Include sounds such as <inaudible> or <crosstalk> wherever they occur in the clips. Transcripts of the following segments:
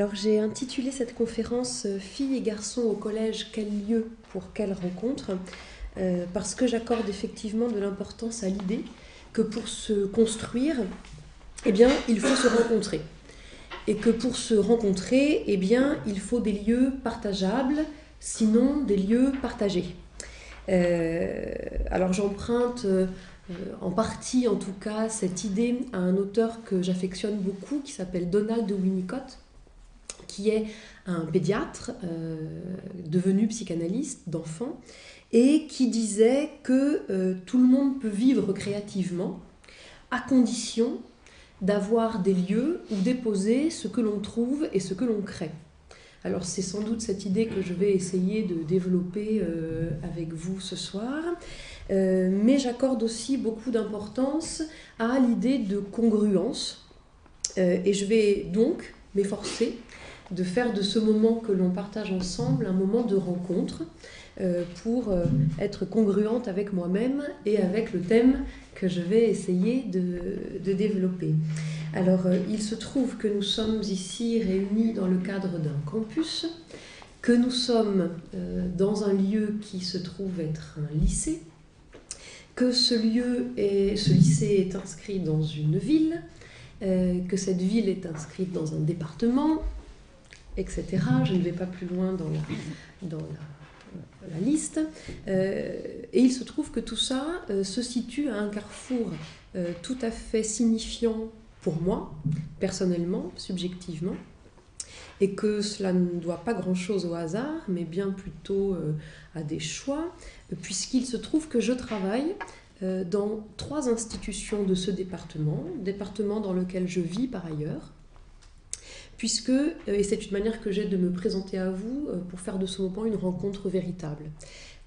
Alors j'ai intitulé cette conférence euh, Filles et garçons au collège, quel lieu pour quelle rencontre? Euh, Parce que j'accorde effectivement de l'importance à l'idée que pour se construire, eh bien, il faut se rencontrer. Et que pour se rencontrer, eh bien, il faut des lieux partageables, sinon des lieux partagés. Euh, alors j'emprunte en partie en tout cas cette idée à un auteur que j'affectionne beaucoup qui s'appelle Donald Winnicott qui est un pédiatre euh, devenu psychanalyste d'enfants et qui disait que euh, tout le monde peut vivre créativement à condition d'avoir des lieux où déposer ce que l'on trouve et ce que l'on crée. Alors c'est sans doute cette idée que je vais essayer de développer euh, avec vous ce soir, mais j'accorde aussi beaucoup d'importance à l'idée de congruence, et je vais donc m'efforcer de faire de ce moment que l'on partage ensemble un moment de rencontre euh, pour euh, être congruente avec moi-même et avec le thème que je vais essayer de, développer. Alors, euh, il se trouve que nous sommes ici réunis dans le cadre d'un campus, que nous sommes dans un lieu qui se trouve être un lycée, que ce lycée est inscrit dans une ville, que cette ville est inscrite dans un département, etc. Je ne vais pas plus loin dans la, liste. Euh, et il se trouve que tout ça euh, se situe à un carrefour euh, tout à fait signifiant pour moi, personnellement, subjectivement, et que cela ne doit pas grand-chose au hasard, mais bien plutôt à des choix, puisqu'il se trouve que je travaille dans trois institutions de ce département, département dans lequel je vis par ailleurs, puisque, euh, et c'est une manière que j'ai de me présenter à vous euh, pour faire de ce moment une rencontre véritable,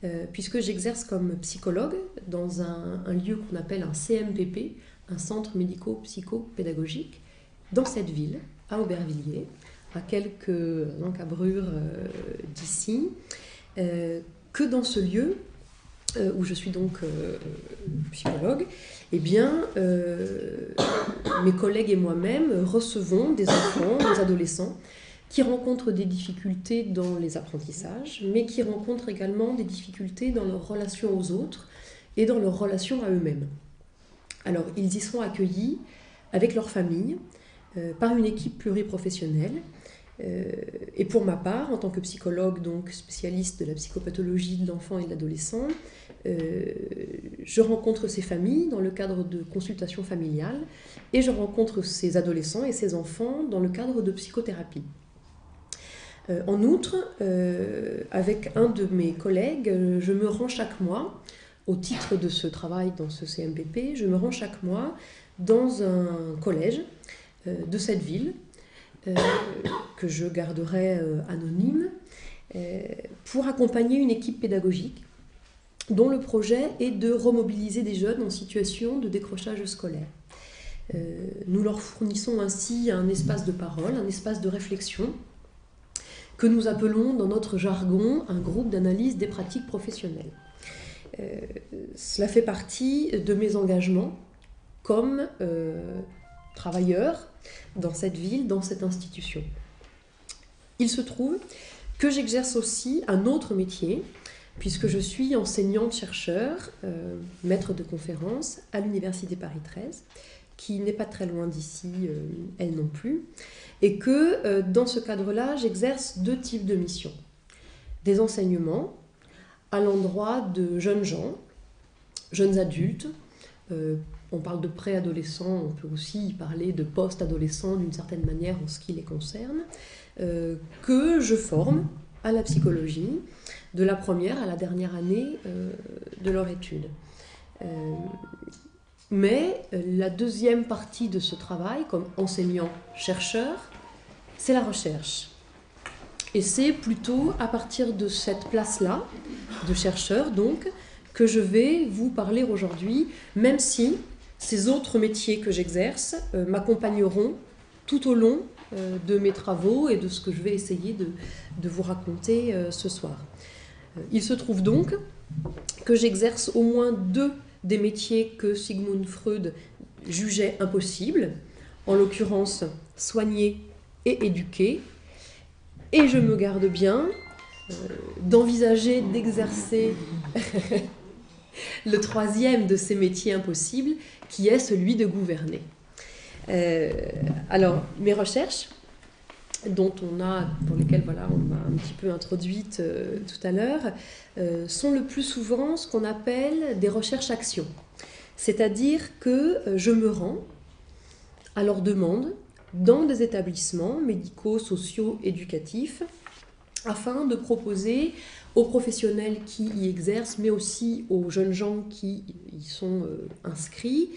euh, puisque j'exerce comme psychologue dans un, lieu qu'on appelle un CMPP, un centre médico-psycho-pédagogique, dans cette ville, à Aubervilliers, à quelques encabrures d'ici, que dans ce lieu, où je suis donc psychologue, eh bien, euh, mes collègues et moi-même recevons des enfants, des adolescents qui rencontrent des difficultés dans les apprentissages, mais qui rencontrent également des difficultés dans leur relation aux autres et dans leur relation à eux-mêmes. Alors, ils y sont accueillis avec leur famille, euh, par une équipe pluriprofessionnelle. Euh, et pour ma part, en tant que psychologue, donc spécialiste de la psychopathologie de l'enfant et de l'adolescent, euh, je rencontre ces familles dans le cadre de consultations familiales et je rencontre ces adolescents et ces enfants dans le cadre de psychothérapie. Euh, en outre, avec un de mes collègues, je me rends chaque mois, au titre de ce travail dans ce CMPP, je me rends chaque mois dans un collège de cette ville que je garderai anonyme pour accompagner une équipe pédagogique dont le projet est de remobiliser des jeunes en situation de décrochage scolaire. Euh, nous leur fournissons ainsi un espace de parole, un espace de réflexion, que nous appelons dans notre jargon un groupe d'analyse des pratiques professionnelles. Euh, cela fait partie de mes engagements comme euh, travailleur dans cette ville, dans cette institution. Il se trouve que j'exerce aussi un autre métier puisque je suis enseignante-chercheur, euh, maître de conférence à l'Université Paris 13, qui n'est pas très loin d'ici, euh, elle non plus, et que euh, dans ce cadre-là, j'exerce deux types de missions. Des enseignements à l'endroit de jeunes gens, jeunes adultes, on parle de préadolescents, on peut aussi parler de post-adolescents d'une certaine manière en ce qui les concerne, que je forme à la psychologie, de la première à la dernière année euh, de leur étude. Euh, mais euh, la deuxième partie de ce travail, comme enseignant-chercheur, c'est la recherche. Et c'est plutôt à partir de cette place-là, de chercheur donc, que je vais vous parler aujourd'hui, même si ces autres métiers que j'exerce m'accompagneront tout au long de mes travaux et de ce que je vais essayer de, vous raconter ce soir. Il se trouve donc que j'exerce au moins deux des métiers que Sigmund Freud jugeait impossibles, en l'occurrence soigner et éduquer. Et je me garde bien euh, d'envisager d'exercer <laughs> le troisième de ces métiers impossibles, qui est celui de gouverner. Euh, alors, mes recherches, dont on a, pour lesquelles voilà, on m'a un petit peu introduite euh, tout à l'heure, euh, sont le plus souvent ce qu'on appelle des recherches-actions. C'est-à-dire que je me rends à leur demande dans des établissements médicaux, sociaux, éducatifs, afin de proposer aux professionnels qui y exercent, mais aussi aux jeunes gens qui y sont euh, inscrits,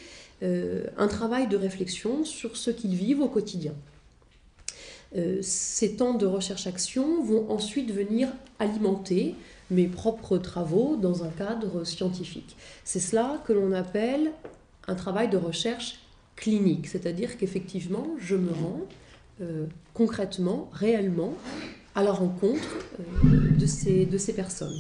euh, un travail de réflexion sur ce qu'ils vivent au quotidien. Euh, ces temps de recherche-action vont ensuite venir alimenter mes propres travaux dans un cadre scientifique. C'est cela que l'on appelle un travail de recherche clinique, c'est-à-dire qu'effectivement, je me rends concrètement, réellement, à la rencontre euh, de, ces, personnes.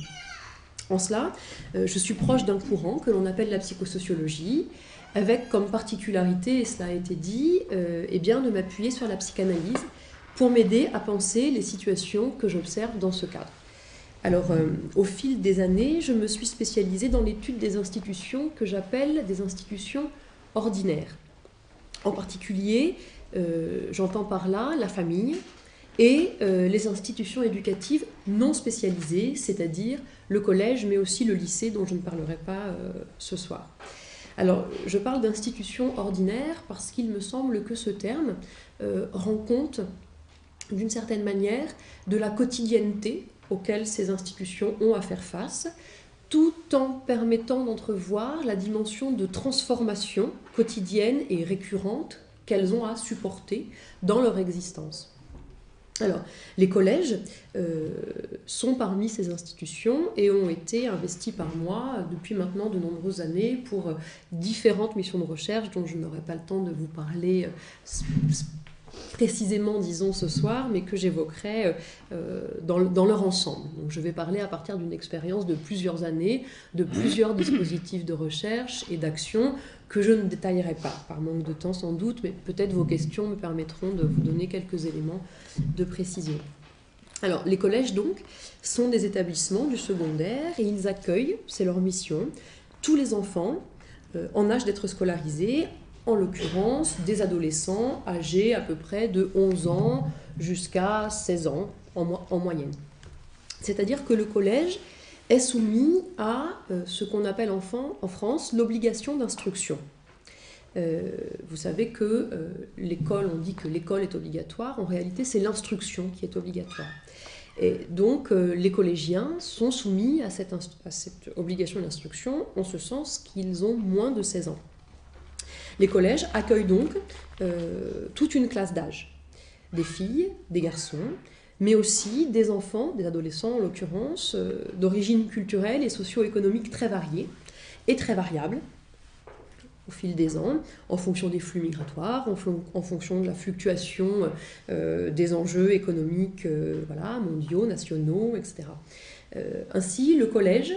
En cela, euh, je suis proche d'un courant que l'on appelle la psychosociologie, avec comme particularité, et cela a été dit, euh, eh bien, de m'appuyer sur la psychanalyse pour m'aider à penser les situations que j'observe dans ce cadre. Alors, au fil des années, je me suis spécialisée dans l'étude des institutions que j'appelle des institutions ordinaires. En particulier, j'entends par là la famille, et euh, les institutions éducatives non spécialisées, c'est-à-dire le collège, mais aussi le lycée, dont je ne parlerai pas euh, ce soir. Alors, je parle d'institutions ordinaires parce qu'il me semble que ce terme euh, rend compte, d'une certaine manière, de la quotidienneté auquel ces institutions ont à faire face, tout en permettant d'entrevoir la dimension de transformation quotidienne et récurrente qu'elles ont à supporter dans leur existence. Alors, les collèges euh, sont parmi ces institutions et ont été investis par moi depuis maintenant de nombreuses années pour euh, différentes missions de recherche dont je n'aurai pas le temps de vous parler euh, précisément, disons, ce soir, mais que j'évoquerai dans, dans, leur ensemble. Donc, je vais parler à partir d'une expérience de plusieurs années, de plusieurs dispositifs de recherche et d'action que je ne détaillerai pas, par manque de temps sans doute, mais peut-être vos questions me permettront de vous donner quelques éléments de précision. Alors, les collèges, donc, sont des établissements du secondaire et ils accueillent, c'est leur mission, tous les enfants euh, en âge d'être scolarisés, en l'occurrence des adolescents âgés à peu près de 11 ans jusqu'à 16 ans en, en moyenne. C'est-à-dire que le collège est soumis à euh, ce qu'on appelle en France l'obligation d'instruction. Euh, vous savez que euh, l'école, on dit que l'école est obligatoire, en réalité c'est l'instruction qui est obligatoire. Et donc les collégiens sont soumis à cette obligation d'instruction en ce sens qu'ils ont moins de 16 ans. Les collèges accueillent donc toute une classe d'âge, des filles, des garçons, mais aussi des enfants, des adolescents en l'occurrence, euh, d'origine culturelle et socio-économique très variée et très variable au fil des ans, en fonction des flux migratoires, en, fonction de la fluctuation euh, des enjeux économiques euh, voilà, mondiaux, nationaux, etc. ainsi, le collège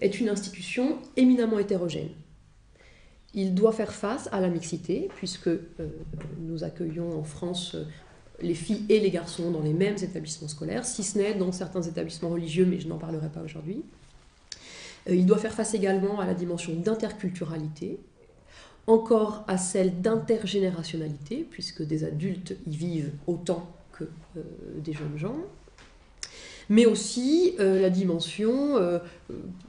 est une institution éminemment hétérogène. Il doit faire face à la mixité, puisque nous accueillons en France les filles et les garçons dans les mêmes établissements scolaires, si ce n'est dans certains établissements religieux, mais je n'en parlerai pas aujourd'hui. Euh, il doit faire face également à la dimension d'interculturalité, encore à celle d'intergénérationnalité, puisque des adultes y vivent autant que euh, des jeunes gens, mais aussi euh, la dimension,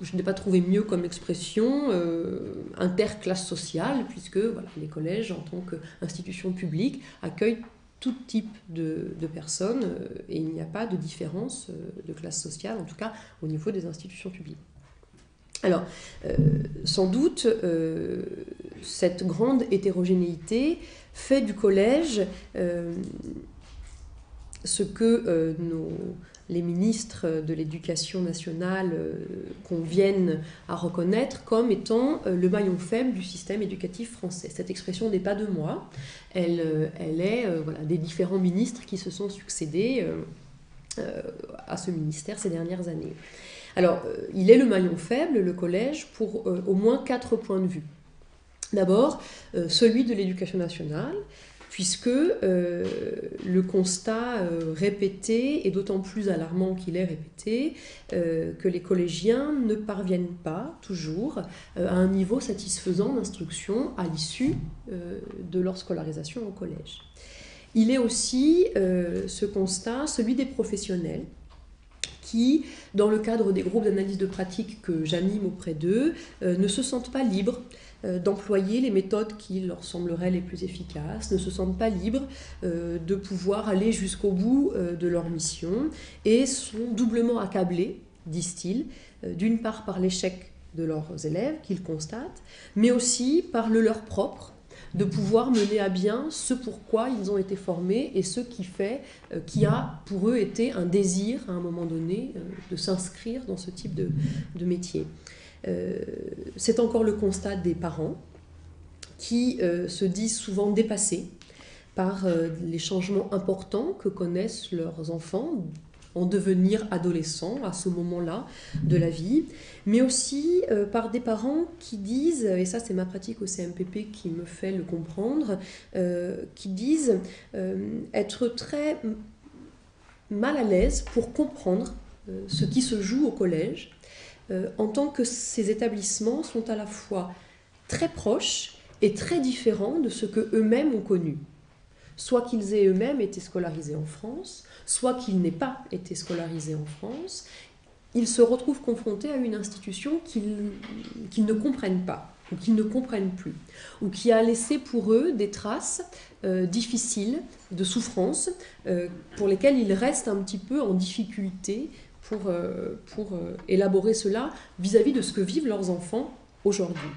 je n'ai pas trouvé mieux comme expression, interclasse sociale, puisque les collèges, en tant qu'institution publique, accueillent tout type de, personnes euh, et il n'y a pas de différence euh, de classe sociale, en tout cas au niveau des institutions publiques. Alors, euh, sans doute, cette grande hétérogénéité fait du collège ce que nos, les ministres de l'Éducation nationale euh, conviennent à reconnaître comme étant euh, le maillon faible du système éducatif français. Cette expression n'est pas de moi, elle, euh, elle est voilà, des différents ministres qui se sont succédés à ce ministère ces dernières années. Alors, il est le maillon faible, le collège, pour au moins quatre points de vue. D'abord, celui de l'éducation nationale, puisque euh, le constat euh, répété, et d'autant plus alarmant qu'il est répété, euh, que les collégiens ne parviennent pas toujours à un niveau satisfaisant d'instruction à l'issue de leur scolarisation au collège. Il est aussi ce constat, celui des professionnels, qui, dans le cadre des groupes d'analyse de pratique que j'anime auprès d'eux, ne se sentent pas libres d'employer les méthodes qui leur sembleraient les plus efficaces, ne se sentent pas libres euh, de pouvoir aller jusqu'au bout euh, de leur mission et sont doublement accablés, disent-ils, d'une part par l'échec de leurs élèves qu'ils constatent, mais aussi par le leur propre de pouvoir mener à bien ce pourquoi ils ont été formés et ce qui fait, qui a pour eux été un désir à un moment donné de s'inscrire dans ce type de, de métier. Euh, c'est encore le constat des parents qui euh, se disent souvent dépassés par euh, les changements importants que connaissent leurs enfants en devenir adolescents à ce moment-là de la vie, mais aussi par des parents qui disent, et ça c'est ma pratique au CMPP qui me fait le comprendre, qui disent être très mal à l'aise pour comprendre ce qui se joue au collège euh, en tant que ces établissements sont à la fois très proches et très différents de ce que eux-mêmes ont connu. Soit qu'ils aient eux-mêmes été scolarisés en France, soit qu'ils n'aient pas été scolarisés en France, ils se retrouvent confrontés à une institution qu'ils ne comprennent pas ou qu'ils ne comprennent plus, ou qui a laissé pour eux des traces euh, difficiles de souffrance euh, pour lesquelles ils restent un petit peu en difficulté pour, euh, euh, élaborer cela vis-à-vis de ce que vivent leurs enfants aujourd'hui.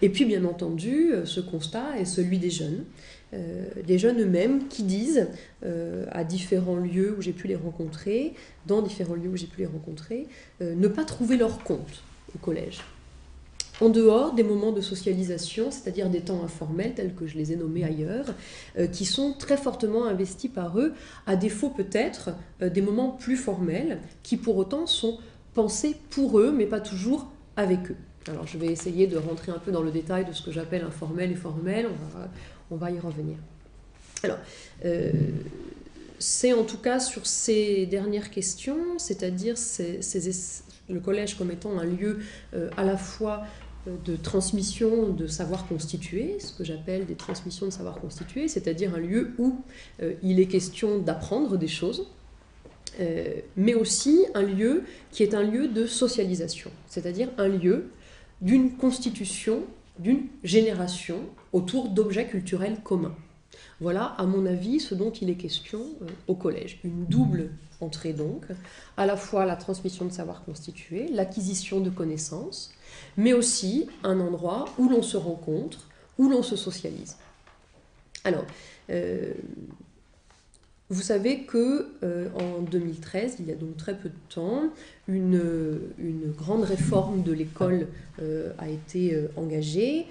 Et puis, bien entendu, euh, ce constat est celui des jeunes, des jeunes eux-mêmes qui disent à différents lieux où j'ai pu les rencontrer, dans différents lieux où j'ai pu les rencontrer, ne pas trouver leur compte au collège en dehors des moments de socialisation, c'est-à-dire des temps informels tels que je les ai nommés ailleurs, euh, qui sont très fortement investis par eux, à défaut peut-être euh, des moments plus formels, qui pour autant sont pensés pour eux, mais pas toujours avec eux. Alors je vais essayer de rentrer un peu dans le détail de ce que j'appelle informel et formel, on va, y revenir. Alors, euh, c'est en tout cas sur ces dernières questions, c'est-à-dire le collège comme étant un lieu à la fois de transmission de savoir constitué, ce que j'appelle des transmissions de savoir constitué, c'est-à-dire un lieu où euh, il est question d'apprendre des choses, euh, mais aussi un lieu qui est un lieu de socialisation, c'est-à-dire un lieu d'une constitution, d'une génération autour d'objets culturels communs. Voilà, à mon avis, ce dont il est question euh, au collège. Une double entrée donc, à la fois la transmission de savoir constitué, l'acquisition de connaissances, mais aussi un endroit où l'on se rencontre, où l'on se socialise. Alors, euh, vous savez que euh, en 2013, il y a donc très peu de temps, une, grande réforme de l'école a été engagée.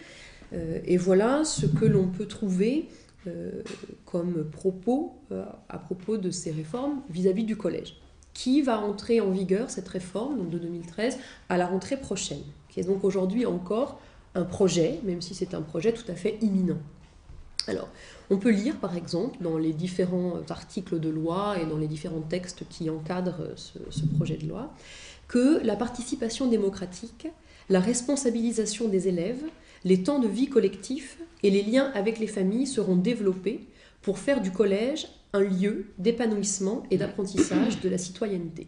et voilà ce que l'on peut trouver comme propos à propos de ces réformes vis-à-vis -vis du collège, qui va entrer en vigueur, cette réforme de 2013, à la rentrée prochaine qui est donc aujourd'hui encore un projet, même si c'est un projet tout à fait imminent. Alors, on peut lire par exemple dans les différents articles de loi et dans les différents textes qui encadrent ce projet de loi que la participation démocratique, la responsabilisation des élèves, les temps de vie collectifs et les liens avec les familles seront développés pour faire du collège un lieu d'épanouissement et d'apprentissage de la citoyenneté.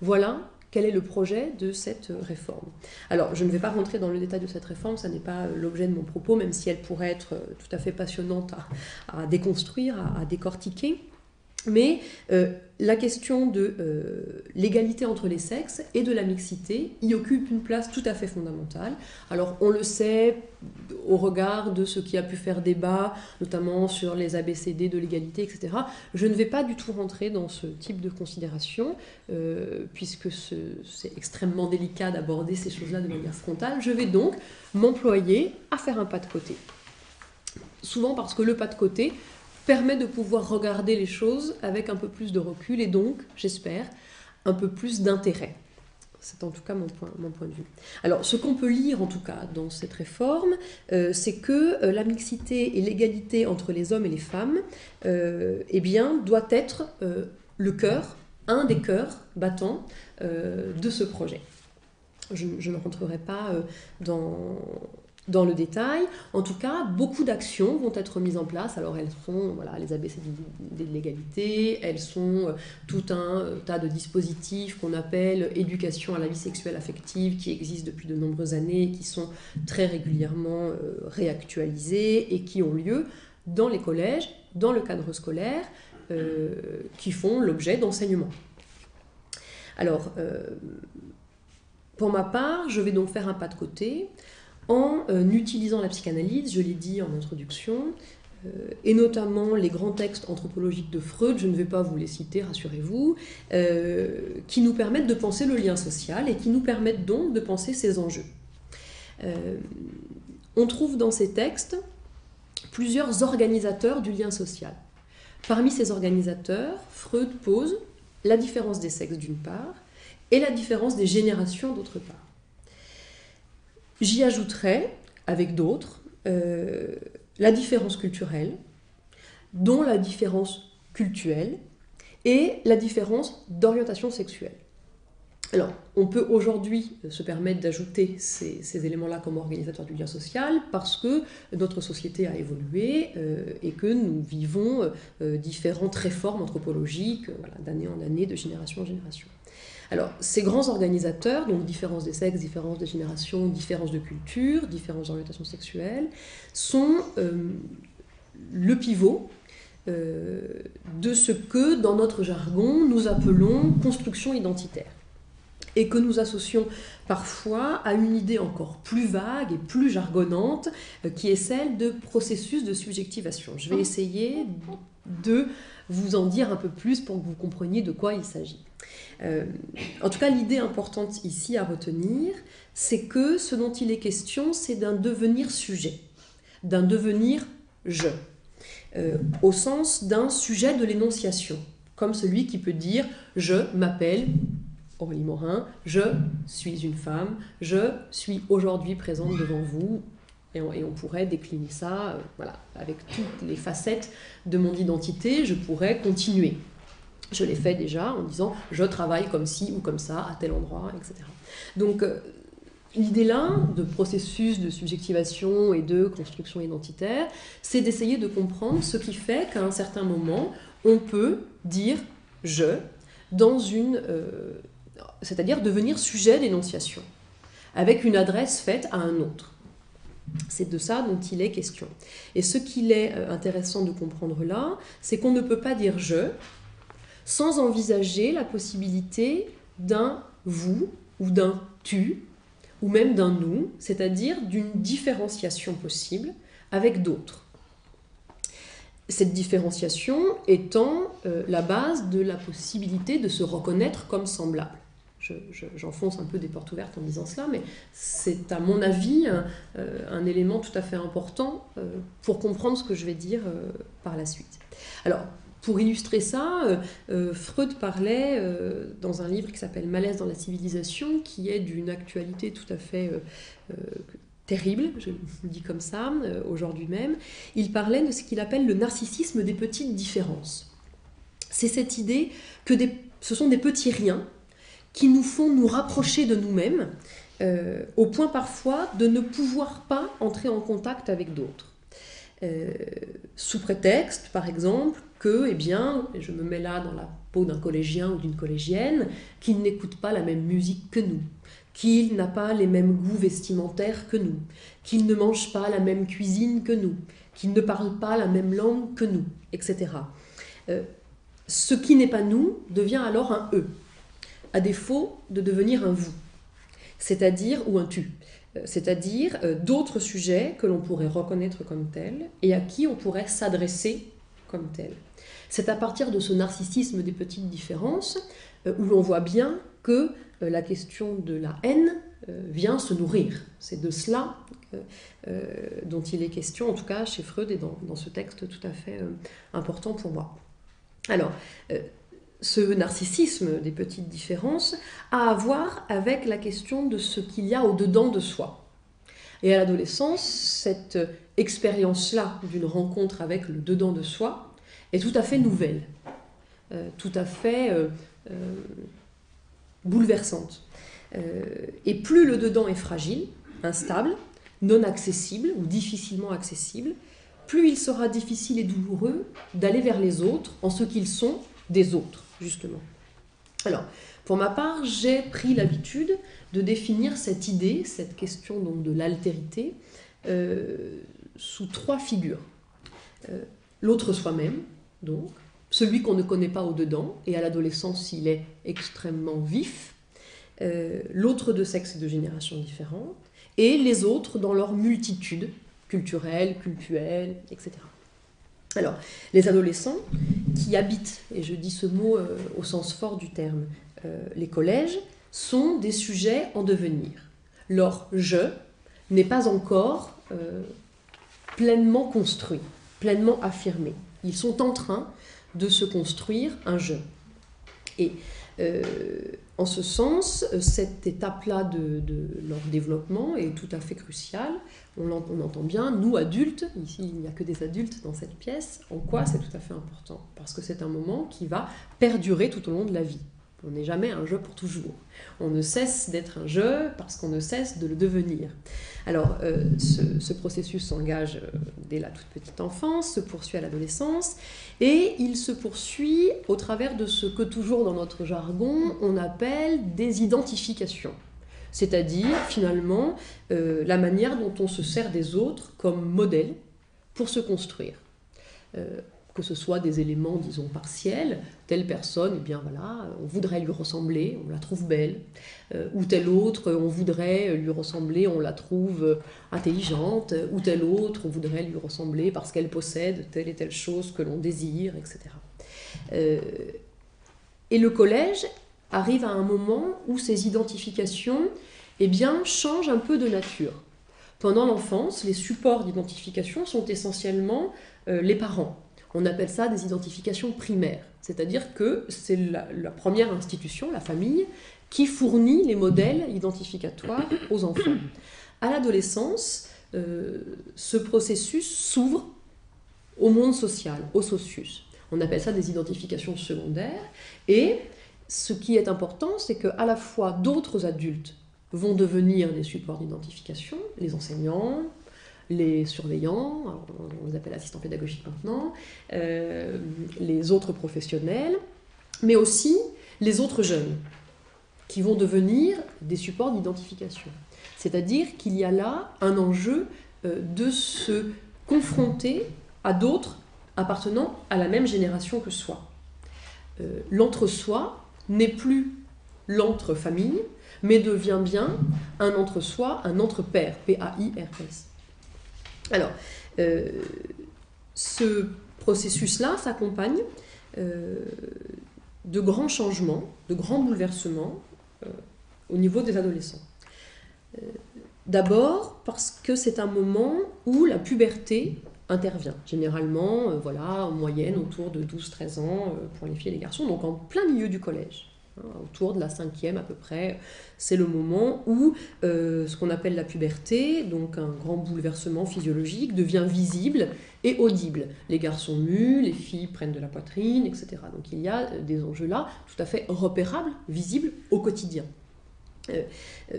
Voilà quel est le projet de cette réforme. Alors, je ne vais pas rentrer dans le détail de cette réforme, ça n'est pas l'objet de mon propos, même si elle pourrait être tout à fait passionnante à, déconstruire, à décortiquer. Mais euh, la question de euh, l'égalité entre les sexes et de la mixité y occupe une place tout à fait fondamentale. Alors on le sait au regard de ce qui a pu faire débat, notamment sur les ABCD de l'égalité, etc. Je ne vais pas du tout rentrer dans ce type de considération, euh, puisque c'est extrêmement délicat d'aborder ces choses-là de manière frontale. Je vais donc m'employer à faire un pas de côté. Souvent parce que le pas de côté permet de pouvoir regarder les choses avec un peu plus de recul et donc, j'espère, un peu plus d'intérêt. C'est en tout cas mon point, de vue. Alors, ce qu'on peut lire en tout cas dans cette réforme, euh, c'est que euh, et l'égalité entre les hommes et les femmes, euh, eh bien, doit être le cœur, un des cœurs battants de ce projet. Je, je ne rentrerai pas dans, dans le détail. En tout cas, beaucoup d'actions vont être mises en place. Alors elles sont voilà, les ABC de l'égalité, elles sont euh, tout un euh, tas de dispositifs qu'on appelle éducation à la vie sexuelle affective qui existent depuis de nombreuses années, qui sont très régulièrement euh, réactualisés et qui ont lieu dans les collèges, dans le cadre scolaire, qui font l'objet d'enseignements. Alors, pour ma part, je vais donc faire un pas de côté en euh, utilisant la psychanalyse, je l'ai dit en introduction, euh, et notamment les grands textes anthropologiques de Freud, je ne vais pas vous les citer, rassurez-vous, euh, qui nous permettent de penser le lien social et qui nous permettent donc de penser ces enjeux. on trouve dans ces textes plusieurs organisateurs du lien social. Parmi ces organisateurs, Freud pose la différence des sexes d'une part et la différence des générations d'autre part. J'y ajouterai, avec d'autres, euh, la différence culturelle, dont la différence culturelle et la différence d'orientation sexuelle. Alors, on peut aujourd'hui se permettre d'ajouter ces, éléments-là comme organisateurs du lien social parce que notre société a évolué euh, et que nous vivons euh, différentes réformes anthropologiques d'année en année, de génération en génération. Alors, ces grands organisateurs, donc différence des sexes, différence de génération, différence de culture, différentes orientations sexuelles, sont euh, le pivot euh, de ce que, dans notre jargon, nous appelons construction identitaire et que nous associons parfois à une idée encore plus vague et plus jargonnante, euh, qui est celle de processus de subjectivation. Je vais essayer de vous en dire un peu plus pour que vous compreniez de quoi il s'agit. Euh, en tout cas, l'idée importante ici à retenir, c'est que ce dont il est question, c'est d'un devenir sujet, d'un devenir je, euh, au sens d'un sujet de l'énonciation, comme celui qui peut dire je m'appelle Aurélie Morin, je suis une femme, je suis aujourd'hui présente devant vous, et on, pourrait décliner ça euh, voilà, avec toutes les facettes de mon identité, je pourrais continuer. Je l'ai fait déjà en disant je travaille comme ci ou comme ça, à tel endroit, etc. Donc euh, l'idée là de processus de subjectivation et de construction identitaire, c'est d'essayer de comprendre ce qui fait qu'à un certain moment, on peut dire je dans une... Euh, c'est-à-dire devenir sujet d'énonciation, avec une adresse faite à un autre. C'est de ça dont il est question. Et ce qu'il est euh, intéressant de comprendre là, c'est qu'on ne peut pas dire je sans envisager la possibilité d'un vous ou d'un tu ou même d'un nous, c'est-à-dire d'une différenciation possible avec d'autres. Cette différenciation étant euh, la base de la possibilité de se reconnaître comme semblable. J'enfonce un peu des portes ouvertes en disant cela, mais c'est à mon avis un, euh, élément tout à fait important euh, pour comprendre ce que je vais dire par la suite. Alors, pour illustrer ça, euh, euh, Freud parlait euh, dans un livre qui s'appelle Malaise dans la civilisation, qui est d'une actualité tout à fait terrible, je le dis comme ça, aujourd'hui même. Il parlait de ce qu'il appelle le narcissisme des petites différences. C'est cette idée que ce sont des petits riens qui nous font nous rapprocher de nous-mêmes, au point parfois de ne pouvoir pas entrer en contact avec d'autres. sous prétexte, par exemple, que, eh bien, je me mets là dans la peau d'un collégien ou d'une collégienne, qu'il n'écoute pas la même musique que nous, qu'il n'a pas les mêmes goûts vestimentaires que nous, qu'il ne mange pas la même cuisine que nous, qu'il ne parle pas la même langue que nous, etc. Euh, ce qui n'est pas nous devient alors un eux, à défaut de devenir un vous, c'est-à-dire ou un tu, euh, c'est-à-dire euh, d'autres sujets que l'on pourrait reconnaître comme tels et à qui on pourrait s'adresser comme tels. C'est à partir de ce narcissisme des petites différences euh, où l'on voit bien que la question de la haine vient se nourrir. C'est de cela dont il est question, en tout cas chez Freud et dans, ce texte tout à fait important pour moi. Alors, ce narcissisme des petites différences a à voir avec la question de ce qu'il y a au-dedans de soi. Et à l'adolescence, cette expérience-là d'une rencontre avec le dedans de soi est tout à fait nouvelle, euh, tout à fait euh, euh, bouleversante. et plus le dedans est fragile, instable, non accessible ou difficilement accessible, plus il sera difficile et douloureux d'aller vers les autres en ce qu'ils sont des autres, justement. Alors, pour ma part, j'ai pris l'habitude de définir cette idée, cette question donc de l'altérité, euh, sous trois figures. Euh, l'autre soi-même, donc, celui qu'on ne connaît pas au-dedans, et à l'adolescence il est extrêmement vif, euh, l'autre de sexe et de génération différentes, et les autres dans leur multitude, culturelle, cultuelle, etc. Alors, les adolescents qui habitent, et je dis ce mot euh, au sens fort du terme, euh, les collèges, sont des sujets en devenir. Leur je n'est pas encore euh, pleinement construit, pleinement affirmé. Ils sont en train de se construire un je. Et en ce sens, cette étape-là de, leur développement est tout à fait cruciale. On, on entend bien, nous adultes, ici il n'y a que des adultes dans cette pièce, en quoi c'est tout à fait important Parce que c'est un moment qui va perdurer tout au long de la vie. On n'est jamais un jeu pour toujours. On ne cesse d'être un jeu parce qu'on ne cesse de le devenir. Alors, euh, ce, processus s'engage euh, dès la toute petite enfance, se poursuit à l'adolescence, et il se poursuit au travers de ce que toujours dans notre jargon on appelle des identifications. C'est-à-dire, finalement, euh, la manière dont on se sert des autres comme modèle pour se construire que ce soit des éléments, disons, partiels, telle personne, eh bien voilà, on voudrait lui ressembler, on la trouve belle, euh, ou telle autre, on voudrait lui ressembler, on la trouve intelligente, ou telle autre, on voudrait lui ressembler parce qu'elle possède telle et telle chose que l'on désire, etc. Euh, et le collège arrive à un moment où ces identifications, eh bien, changent un peu de nature. Pendant l'enfance, les supports d'identification sont essentiellement euh, les parents on appelle ça des identifications primaires. C'est-à-dire que c'est la, première institution, la famille, qui fournit les modèles identificatoires aux enfants. À l'adolescence, euh, ce processus s'ouvre au monde social, au socius. On appelle ça des identifications secondaires. Et ce qui est important, c'est qu'à la fois d'autres adultes vont devenir des supports d'identification, les enseignants, les surveillants, on les appelle assistants pédagogiques maintenant, euh, les autres professionnels, mais aussi les autres jeunes, qui vont devenir des supports d'identification. C'est-à-dire qu'il y a là un enjeu euh, de se confronter à d'autres appartenant à la même génération que soi. Euh, l'entre-soi n'est plus l'entre-famille, mais devient bien un entre-soi, un entre-père, P-A-I-R-S. Alors, euh, ce processus-là s'accompagne euh, de grands changements, de grands bouleversements euh, au niveau des adolescents. D'abord parce que c'est un moment où la puberté intervient. Généralement, voilà, en moyenne autour de 12-13 ans pour les filles et les garçons, donc en plein milieu du collège. Hein, autour de la cinquième à peu près, c'est le moment où euh, ce qu'on appelle la puberté, donc un grand bouleversement physiologique, devient visible et audible. Les garçons muent, les filles prennent de la poitrine, etc. Donc il y a euh, des enjeux là tout à fait repérables, visibles au quotidien, euh,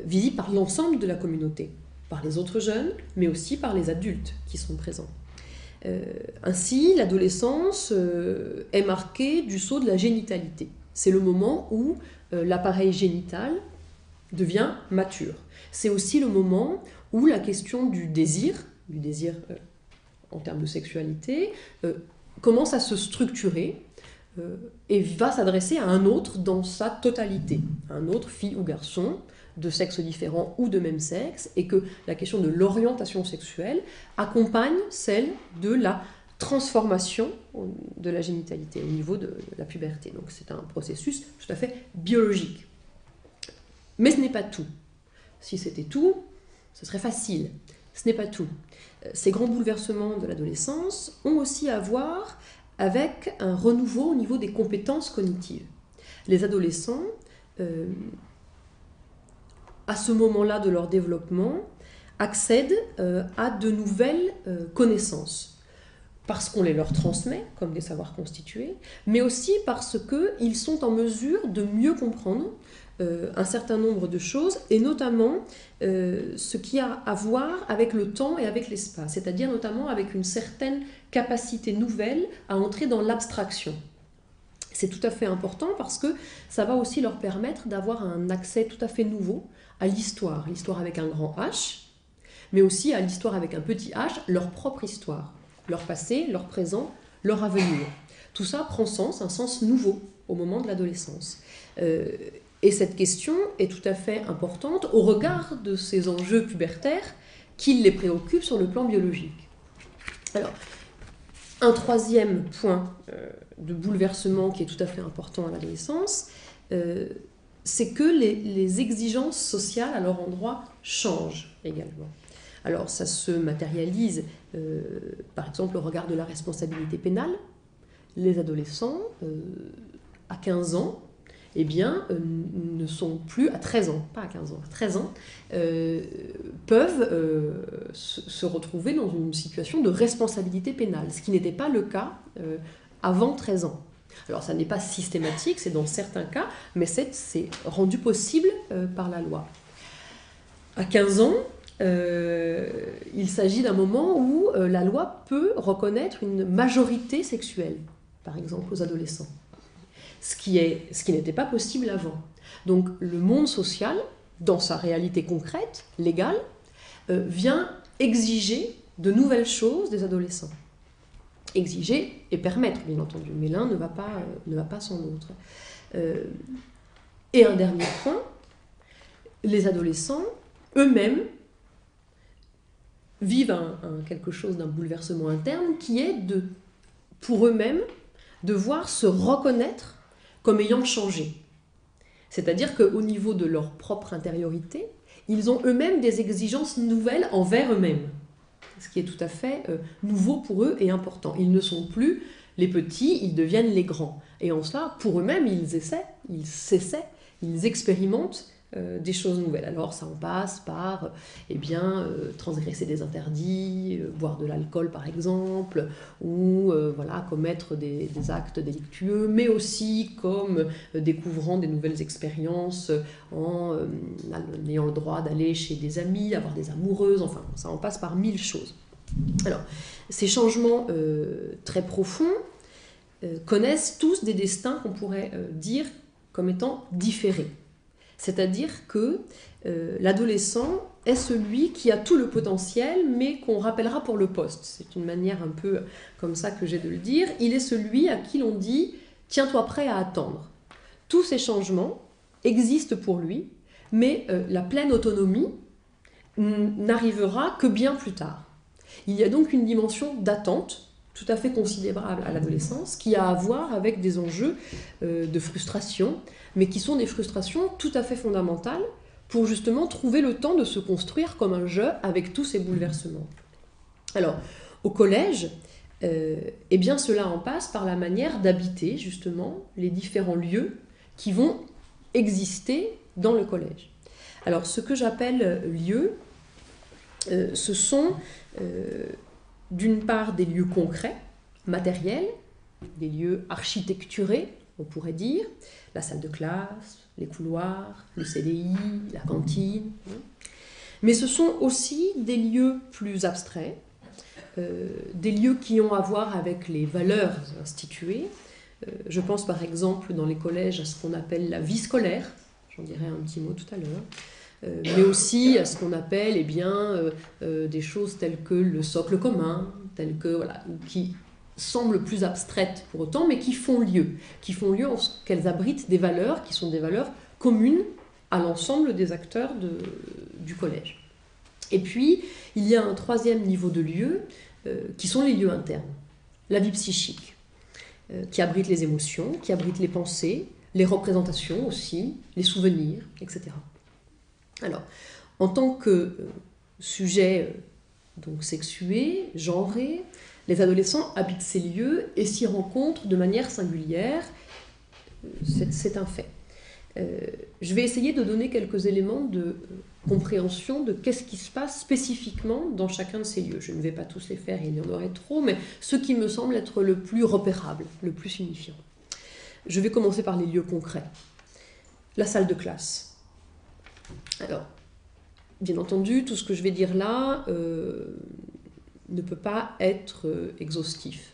visibles par l'ensemble de la communauté, par les autres jeunes, mais aussi par les adultes qui sont présents. ainsi, l'adolescence est marquée du saut de la génitalité c'est le moment où euh, l'appareil génital devient mature. C'est aussi le moment où la question du désir, du désir euh, en termes de sexualité, euh, commence à se structurer et va s'adresser à un autre dans sa totalité, un autre fille ou garçon de sexe différent ou de même sexe, et que la question de l'orientation sexuelle accompagne celle de la transformation de la génitalité au niveau de la puberté. Donc c'est un processus tout à fait biologique. Mais ce n'est pas tout. Si c'était tout, ce serait facile. Ce n'est pas tout. Euh, ces grands bouleversements de l'adolescence ont aussi à voir avec un renouveau au niveau des compétences cognitives. Les adolescents, euh, à ce moment-là de leur développement, accèdent euh, à de nouvelles connaissances parce qu'on les leur transmet comme des savoirs constitués, mais aussi parce qu'ils sont en mesure de mieux comprendre euh, un certain nombre de choses, et notamment euh, ce qui a à voir avec le temps et avec l'espace, c'est-à-dire notamment avec une certaine capacité nouvelle à entrer dans l'abstraction. C'est tout à fait important parce que ça va aussi leur permettre d'avoir un accès tout à fait nouveau à l'histoire, l'histoire avec un grand H, mais aussi à l'histoire avec un petit h, leur propre histoire, leur passé, leur présent, leur avenir. Tout ça prend sens, un sens nouveau au moment de l'adolescence. Euh, et cette question est tout à fait importante au regard de ces enjeux pubertaires qui les préoccupent sur le plan biologique. Alors, un troisième point euh, de bouleversement qui est tout à fait important à l'adolescence, euh, c'est que les, exigences sociales à leur endroit changent également. Alors ça se matérialise par exemple au regard de la responsabilité pénale. Les adolescents, à 15 ans, eh bien, euh, ne sont plus, à 13 ans, pas à 15 ans, à 13 ans, euh, peuvent euh, se retrouver dans une situation de responsabilité pénale, ce qui n'était pas le cas avant 13 ans. Alors ça n'est pas systématique, c'est dans certains cas, mais c'est rendu possible par la loi. À 15 ans, il s'agit d'un moment où la loi peut reconnaître une majorité sexuelle, par exemple aux adolescents ce qui, est, ce qui n'était pas possible avant. Donc le monde social, dans sa réalité concrète, légale, euh, vient exiger de nouvelles choses des adolescents. Exiger et permettre, bien entendu, mais l'un ne va pas, euh, ne va pas sans l'autre. Euh, et un dernier point, les adolescents eux-mêmes vivent quelque chose d'un bouleversement interne qui est de, pour eux-mêmes, devoir se reconnaître comme ayant changé. C'est-à-dire qu'au niveau de leur propre intériorité, ils ont eux-mêmes des exigences nouvelles envers eux-mêmes, ce qui est tout à fait euh, nouveau pour eux et important. Ils ne sont plus les petits, ils deviennent les grands. Et en cela, pour eux-mêmes, ils essaient, ils s'essaient, ils expérimentent euh, des choses nouvelles. Alors ça en passe par euh, eh bien, euh, transgresser des interdits, boire de l'alcool par exemple, ou voilà, commettre des, actes délictueux, mais aussi comme découvrant des nouvelles expériences en, ayant le droit d'aller chez des amis, avoir des amoureuses, enfin ça en passe par mille choses. Alors, ces changements très profonds connaissent tous des destins qu'on pourrait dire comme étant différés. C'est-à-dire que euh, l'adolescent est celui qui a tout le potentiel, mais qu'on rappellera pour le poste. C'est une manière un peu comme ça que j'ai de le dire. Il est celui à qui l'on dit Tiens-toi prêt à attendre. Tous ces changements existent pour lui, mais euh, la pleine autonomie n'arrivera que bien plus tard. Il y a donc une dimension d'attente tout à fait considérable à l'adolescence qui a à voir avec des enjeux euh, de frustration, mais qui sont des frustrations tout à fait fondamentales pour justement trouver le temps de se construire comme un jeu avec tous ces bouleversements. Alors, au collège, euh, eh bien cela en passe par la manière d'habiter justement les différents lieux qui vont exister dans le collège. Alors, ce que j'appelle lieux, euh, ce sont d'une part des lieux concrets, matériels, des lieux architecturés, on pourrait dire, la salle de classe, les couloirs, le CDI, la cantine. Mais ce sont aussi des lieux plus abstraits, euh, des lieux qui ont à voir avec les valeurs instituées. Euh, je pense par exemple dans les collèges à ce qu'on appelle la vie scolaire, j'en dirai un petit mot tout à l'heure, euh, mais aussi à ce qu'on appelle eh bien, des choses telles que le socle commun, telles que, voilà, qui semblent plus abstraites pour autant, mais qui font lieu, qui font lieu en ce qu'elles abritent des valeurs qui sont des valeurs communes à l'ensemble des acteurs du collège. Et puis, il y a un troisième niveau de lieu, euh, qui sont les lieux internes. La vie psychique, euh, qui abrite les émotions, qui abrite les pensées, les représentations aussi, les souvenirs, etc. Alors, en tant que euh, sujet donc sexué, genré, Les adolescents habitent ces lieux et s'y rencontrent de manière singulière. C'est un fait. Euh, je vais essayer de donner quelques éléments de euh, compréhension de qu'est-ce qui se passe spécifiquement dans chacun de ces lieux. Je ne vais pas tous les faire, il y en aurait trop, mais ce qui me semble être le plus repérable, le plus unifiant. Je vais commencer par les lieux concrets. La salle de classe. Alors, bien entendu, tout ce que je vais dire là euh, ne peut pas être exhaustif.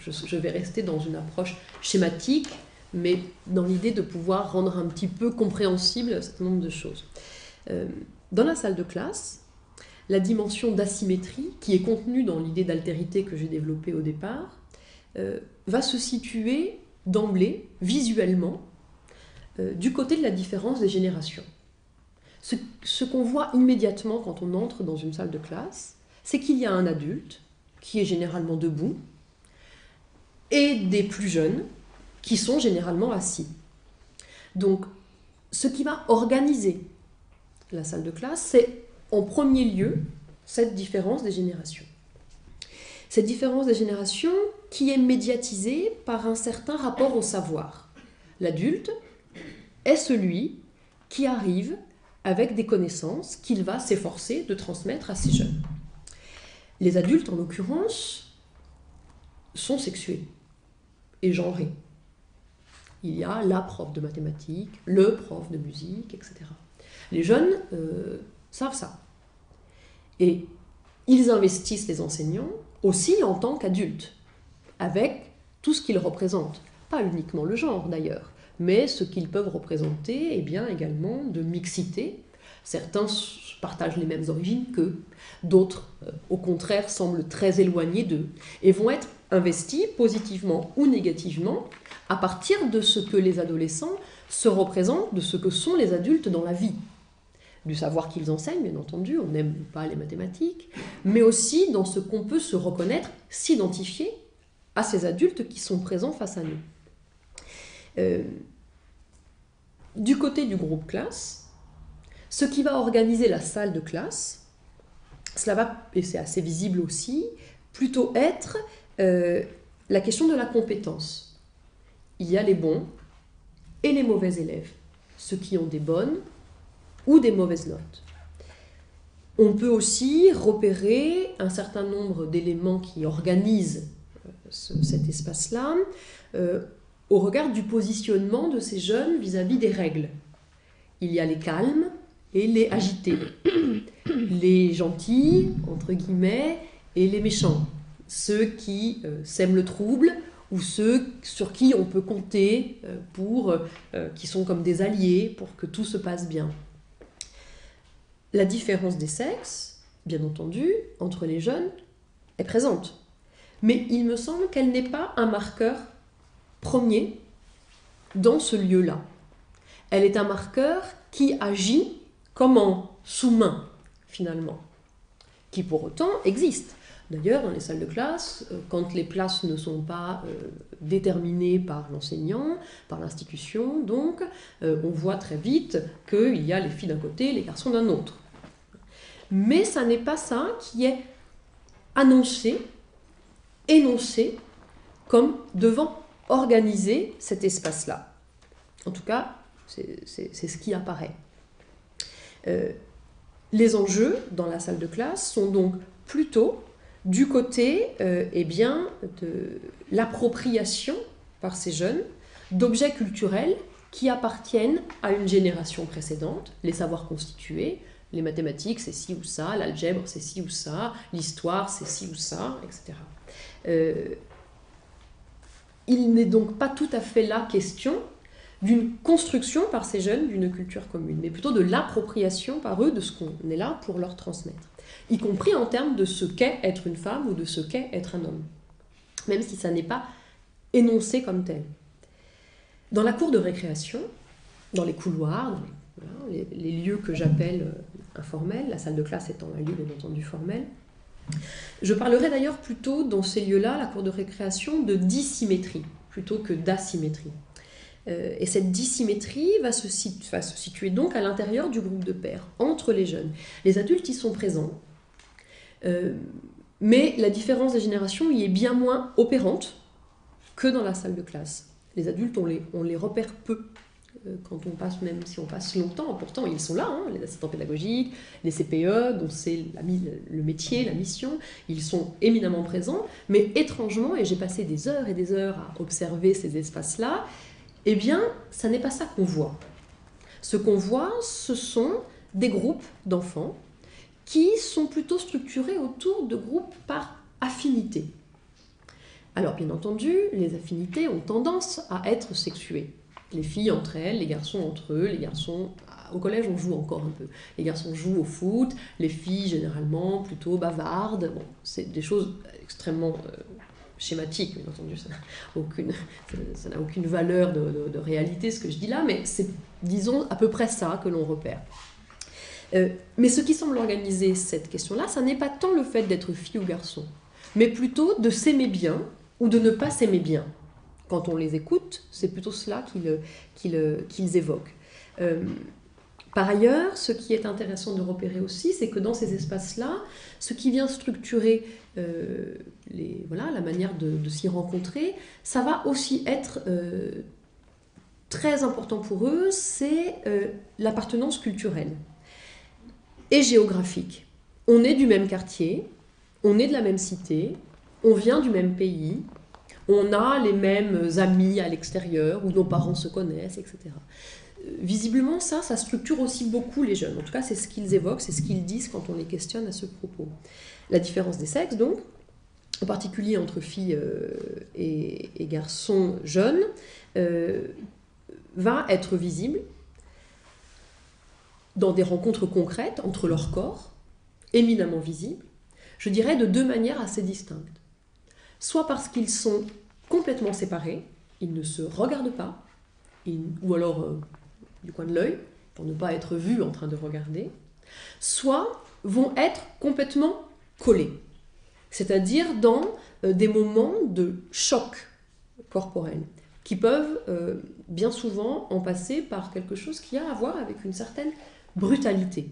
je, vais rester dans une approche schématique mais dans l'idée de pouvoir rendre un petit peu compréhensible un certain nombre de choses. Euh, dans la salle de classe, la dimension d'asymétrie, qui est contenue dans l'idée d'altérité que j'ai développée au départ, euh, va se situer d'emblée, visuellement, euh, du côté de la différence des générations. Ce, qu'on voit immédiatement quand on entre dans une salle de classe, c'est qu'il y a un adulte, qui est généralement debout, et des plus jeunes, qui sont généralement assis. Donc, ce qui va organiser la salle de classe, c'est en premier lieu cette différence des générations. Cette différence des générations qui est médiatisée par un certain rapport au savoir. L'adulte est celui qui arrive avec des connaissances qu'il va s'efforcer de transmettre à ses jeunes. Les adultes, en l'occurrence, sont sexués et genrés il y a la prof de mathématiques, le prof de musique, etc. Les jeunes euh, savent ça. Et ils investissent les enseignants aussi en tant qu'adultes, avec tout ce qu'ils représentent. Pas uniquement le genre d'ailleurs, mais ce qu'ils peuvent représenter est bien également de mixité. Certains partagent les mêmes origines qu'eux, d'autres, euh, au contraire, semblent très éloignés d'eux, et vont être investis positivement ou négativement à partir de ce que les adolescents se représentent, de ce que sont les adultes dans la vie. Du savoir qu'ils enseignent, bien entendu, on n'aime pas les mathématiques, mais aussi dans ce qu'on peut se reconnaître, s'identifier à ces adultes qui sont présents face à nous. Euh, du côté du groupe classe, ce qui va organiser la salle de classe, cela va, et c'est assez visible aussi, plutôt être euh, la question de la compétence il y a les bons et les mauvais élèves, ceux qui ont des bonnes ou des mauvaises notes. On peut aussi repérer un certain nombre d'éléments qui organisent euh, cet espace-là au regard du positionnement de ces jeunes vis-à-vis des règles. Il y a les calmes et les agités, <coughs> les gentils, entre guillemets, et les méchants, ceux qui euh, sèment le trouble ou ceux sur qui on peut compter euh, pour, euh, qui sont comme des alliés pour que tout se passe bien. La différence des sexes, bien entendu, entre les jeunes, est présente. Mais il me semble qu'elle n'est pas un marqueur premier dans ce lieu-là. Elle est un marqueur qui agit comme en sous-main, finalement, qui pour autant existe. D'ailleurs, dans les salles de classe, euh, quand les places ne sont pas euh, déterminées par l'enseignant, par l'institution, donc, euh, on voit très vite qu'il y a les filles d'un côté les garçons d'un autre. Mais ça n'est pas ça qui est annoncé, énoncé, comme devant organiser cet espace-là. En tout cas, c'est ce qui apparaît. les enjeux dans la salle de classe sont donc plutôt du côté euh, eh bien, de l'appropriation par ces jeunes d'objets culturels qui appartiennent à une génération précédente, les savoirs constitués, les mathématiques c'est ci ou ça, l'algèbre c'est ci ou ça, l'histoire c'est ci ou ça, etc. Euh, il n'est donc pas tout à fait la question d'une construction par ces jeunes d'une culture commune, mais plutôt de l'appropriation par eux de ce qu'on est là pour leur transmettre y compris en termes de ce qu'est être une femme ou de ce qu'est être un homme, même si ça n'est pas énoncé comme tel. Dans la cour de récréation, dans les couloirs, dans les, lieux que j'appelle euh, informels, la salle de classe étant un lieu bien entendu formel, je parlerai d'ailleurs plutôt dans ces lieux-là, la cour de récréation, de dissymétrie plutôt que d'asymétrie. Euh, et cette dissymétrie va se, situer donc à l'intérieur du groupe de pairs, entre les jeunes. Les adultes y sont présents, euh, Mais la différence des générations y est bien moins opérante que dans la salle de classe. Les adultes, on les, repère peu quand on passe, même si on passe longtemps, pourtant ils sont là, hein, les assistants pédagogiques, les CPE, dont c'est le métier, la mission, ils sont éminemment présents, mais étrangement, et j'ai passé des heures et des heures à observer ces espaces-là, eh bien, ça n'est pas ça qu'on voit. Ce qu'on voit, ce sont des groupes d'enfants qui sont plutôt structurés autour de groupes par affinité. Alors, bien entendu, les affinités ont tendance à être sexuées les filles entre elles, les garçons entre eux, les garçons au collège, on joue encore un peu. Les garçons jouent au foot, les filles généralement plutôt bavardes. Bon, c'est des choses extrêmement euh, schématiques, bien entendu. Ça n'a <laughs> aucune, ça n'a aucune valeur de, réalité ce que je dis là, mais c'est, disons, à peu près ça que l'on repère. Euh, mais ce qui semble organiser cette question-là, ça n'est pas tant le fait d'être fille ou garçon, mais plutôt de s'aimer bien ou de ne pas s'aimer bien quand on les écoute, c'est plutôt cela qu'ils évoquent. Euh, par ailleurs, ce qui est intéressant de repérer aussi, c'est que dans ces espaces-là, ce qui vient structurer euh, les, voilà, la manière de, s'y rencontrer, ça va aussi être euh, très important pour eux, c'est l'appartenance culturelle et géographique. On est du même quartier, on est de la même cité, on vient du même pays, on a les mêmes amis à l'extérieur, où nos parents se connaissent, etc. Euh, visiblement, ça, ça structure aussi beaucoup les jeunes. En tout cas, c'est ce qu'ils évoquent, c'est ce qu'ils disent quand on les questionne à ce propos. La différence des sexes, donc, en particulier entre filles euh, et, garçons jeunes, euh, va être visible dans des rencontres concrètes entre leurs corps, éminemment visibles, je dirais de deux manières assez distinctes soit parce qu'ils sont complètement séparés, ils ne se regardent pas, ou alors euh, du coin de l'œil, pour ne pas être vus en train de regarder, soit vont être complètement collés, c'est-à-dire dans euh, des moments de choc corporel, qui peuvent euh, bien souvent en passer par quelque chose qui a à voir avec une certaine brutalité.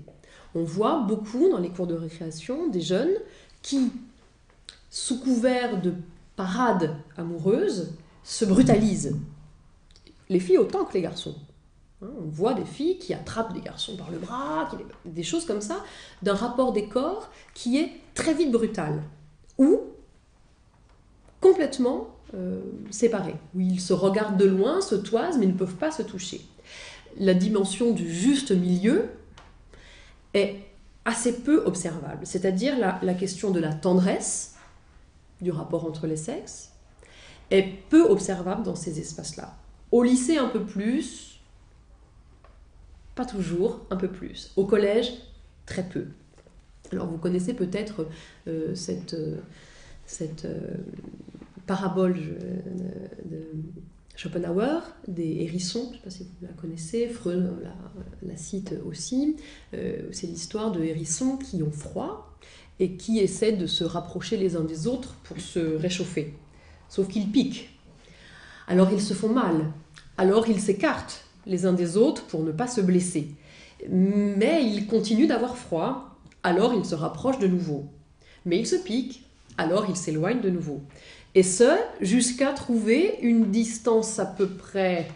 On voit beaucoup dans les cours de récréation des jeunes qui sous couvert de parade amoureuse, se brutalisent. Les filles autant que les garçons. Hein, on voit des filles qui attrapent des garçons par le bras, des choses comme ça, d'un rapport des corps qui est très vite brutal. Ou complètement euh, séparé, où ils se regardent de loin, se toisent, mais ne peuvent pas se toucher. La dimension du juste milieu est assez peu observable, c'est-à-dire la question de la tendresse, du rapport entre les sexes est peu observable dans ces espaces-là. Au lycée, un peu plus, pas toujours, un peu plus. Au collège, très peu. Alors vous connaissez peut-être euh, cette, euh, euh, parabole de Schopenhauer, des hérissons, je ne sais pas si vous la connaissez, Freud la cite aussi. C'est l'histoire de hérissons qui ont froid et qui essaient de se rapprocher les uns des autres pour se réchauffer. Sauf qu'ils piquent. Alors ils se font mal. Alors ils s'écartent les uns des autres pour ne pas se blesser. Mais ils continuent d'avoir froid. Alors ils se rapprochent de nouveau. Mais ils se piquent. Alors ils s'éloignent de nouveau. Et ce, jusqu'à trouver une distance à peu près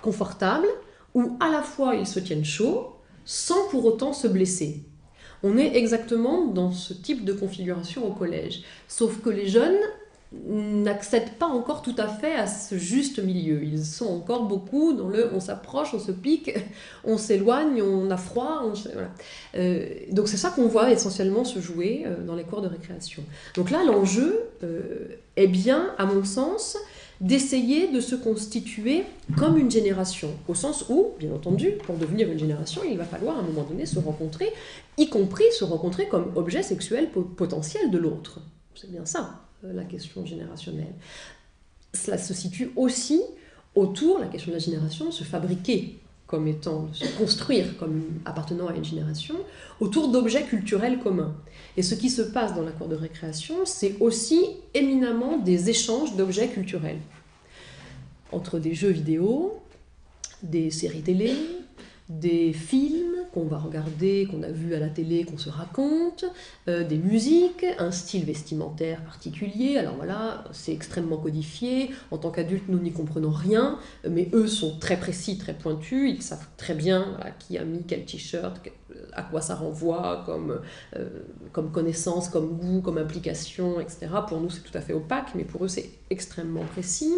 confortable où à la fois ils se tiennent chaud sans pour autant se blesser. On est exactement dans ce type de configuration au collège. Sauf que les jeunes n'accèdent pas encore tout à fait à ce juste milieu. Ils sont encore beaucoup dans le on s'approche, on se pique, on s'éloigne, on a froid. Euh, donc c'est ça qu'on voit essentiellement se jouer euh, dans les cours de récréation. Donc là, l'enjeu euh, est bien, à mon sens, d'essayer de se constituer comme une génération, au sens où, bien entendu, pour devenir une génération, il va falloir à un moment donné se rencontrer, y compris se rencontrer comme objet sexuel potentiel de l'autre. C'est bien ça, euh, la question générationnelle. Cela se situe aussi autour, la question de la génération, se fabriquer comme étant, construire comme appartenant à une génération, autour d'objets culturels communs. Et ce qui se passe dans la cour de récréation, c'est aussi éminemment des échanges d'objets culturels. Entre des jeux vidéo, des séries télé, des films qu'on va regarder, qu'on a vu à la télé, qu'on se raconte, euh, des musiques, un style vestimentaire particulier. Alors voilà, c'est extrêmement codifié. En tant qu'adultes, nous n'y comprenons rien, mais eux sont très précis, très pointus. Ils savent très bien qui a mis quel t-shirt, à quoi ça renvoie comme, euh, comme connaissance, comme goût, comme implication, etc. Pour nous, c'est tout à fait opaque, mais pour eux, c'est extrêmement précis.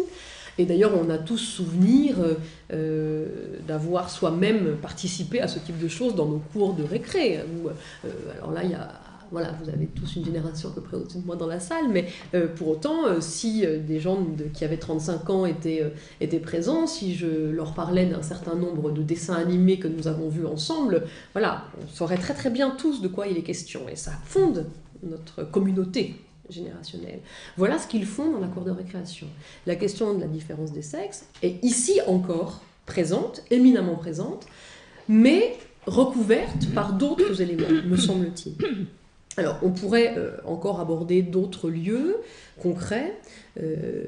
Et d'ailleurs, on a tous souvenir euh, euh, d'avoir soi-même participé à ce type de choses dans nos cours de récré. Euh, alors là, il y a voilà, vous avez tous une génération à peu près au-dessus de moi dans la salle, mais pour autant, si des gens qui avaient 35 ans étaient, étaient présents, si je leur parlais d'un certain nombre de dessins animés que nous avons vus ensemble, voilà, on saurait très très bien tous de quoi il est question, et ça fonde notre communauté générationnel. Voilà ce qu'ils font dans la cour de récréation. La question de la différence des sexes est ici encore présente, éminemment présente, mais recouverte par d'autres éléments, me semble-t-il. Alors, on pourrait euh, encore aborder d'autres lieux concrets. Euh,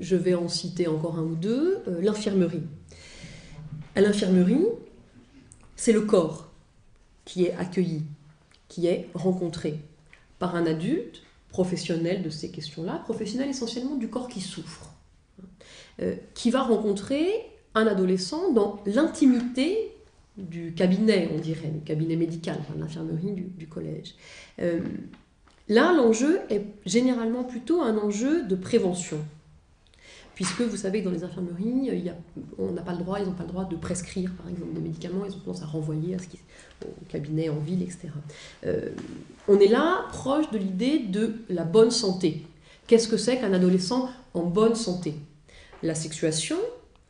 je vais en citer encore un ou deux. Euh, l'infirmerie. À l'infirmerie, c'est le corps qui est accueilli, qui est rencontré, par un adulte professionnel de ces questions-là, professionnel essentiellement du corps qui souffre, euh, qui va rencontrer un adolescent dans l'intimité du cabinet, on dirait, du cabinet médical, enfin, l'infirmerie du, collège. Euh, là, l'enjeu est généralement plutôt un enjeu de prévention puisque vous savez que dans les infirmeries, on n'a pas le droit, ils n'ont pas le droit de prescrire, par exemple, des médicaments, ils ont tendance à renvoyer à ce qui, au cabinet en ville, etc. Euh, on est là proche de l'idée de la bonne santé. Qu'est-ce que c'est qu'un adolescent en bonne santé? La sexuation,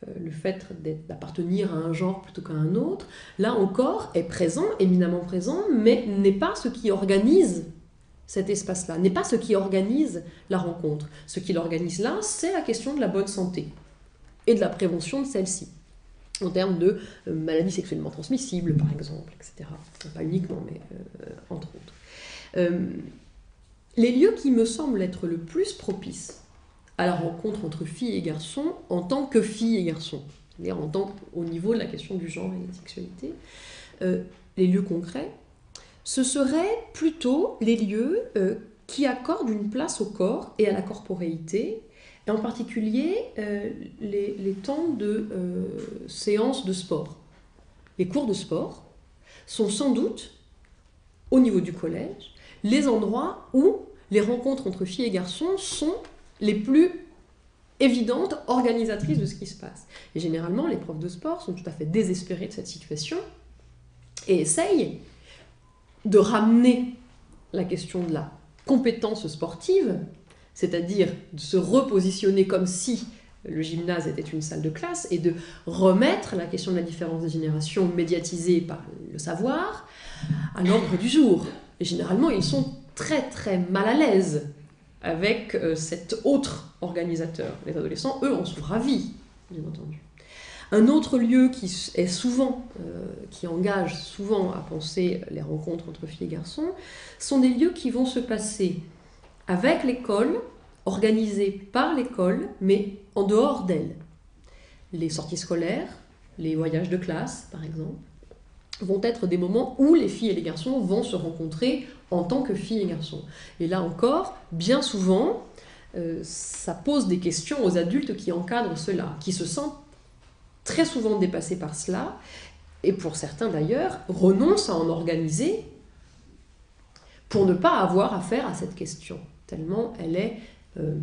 euh, le fait d'appartenir à un genre plutôt qu'à un autre, là encore, est présent, éminemment présent, mais n'est pas ce qui organise cet espace-là, n'est pas ce qui organise la rencontre. Ce qui l'organise là, c'est la question de la bonne santé et de la prévention de celle-ci, en termes de euh, maladies sexuellement transmissibles, par exemple, etc. Pas uniquement, mais euh, entre autres. Euh, les lieux qui me semblent être le plus propices à la rencontre entre filles et garçons en tant que filles et garçons, c'est-à-dire au niveau de la question du genre et de la sexualité, les lieux concrets, ce seraient plutôt les lieux euh, qui accordent une place au corps et à la corporéité, et en particulier euh, les, temps de euh, séances de sport. Les cours de sport sont sans doute, au niveau du collège, les endroits où les rencontres entre filles et garçons sont les plus évidentes, organisatrices de ce qui se passe. Et généralement, les profs de sport sont tout à fait désespérés de cette situation et essayent de ramener la question de la compétence sportive, c'est-à-dire de se repositionner comme si le gymnase était une salle de classe et de remettre la question de la différence des générations médiatisée par le savoir à l'ordre du jour. Et généralement, ils sont très très mal à l'aise avec euh, cet autre organisateur. Les adolescents, eux, en sont ravis, bien entendu. Un autre lieu qui est souvent, euh, qui engage souvent à penser les rencontres entre filles et garçons, sont des lieux qui vont se passer avec l'école, organisés par l'école, mais en dehors d'elle. Les sorties scolaires, les voyages de classe, par exemple, vont être des moments où les filles et les garçons vont se rencontrer en tant que filles et garçons. Et là encore, bien souvent, euh, ça pose des questions aux adultes qui encadrent cela, qui se sentent très souvent dépassés par cela, et pour certains d'ailleurs, renoncent à en organiser pour ne pas avoir affaire à cette question, tellement elle est euh,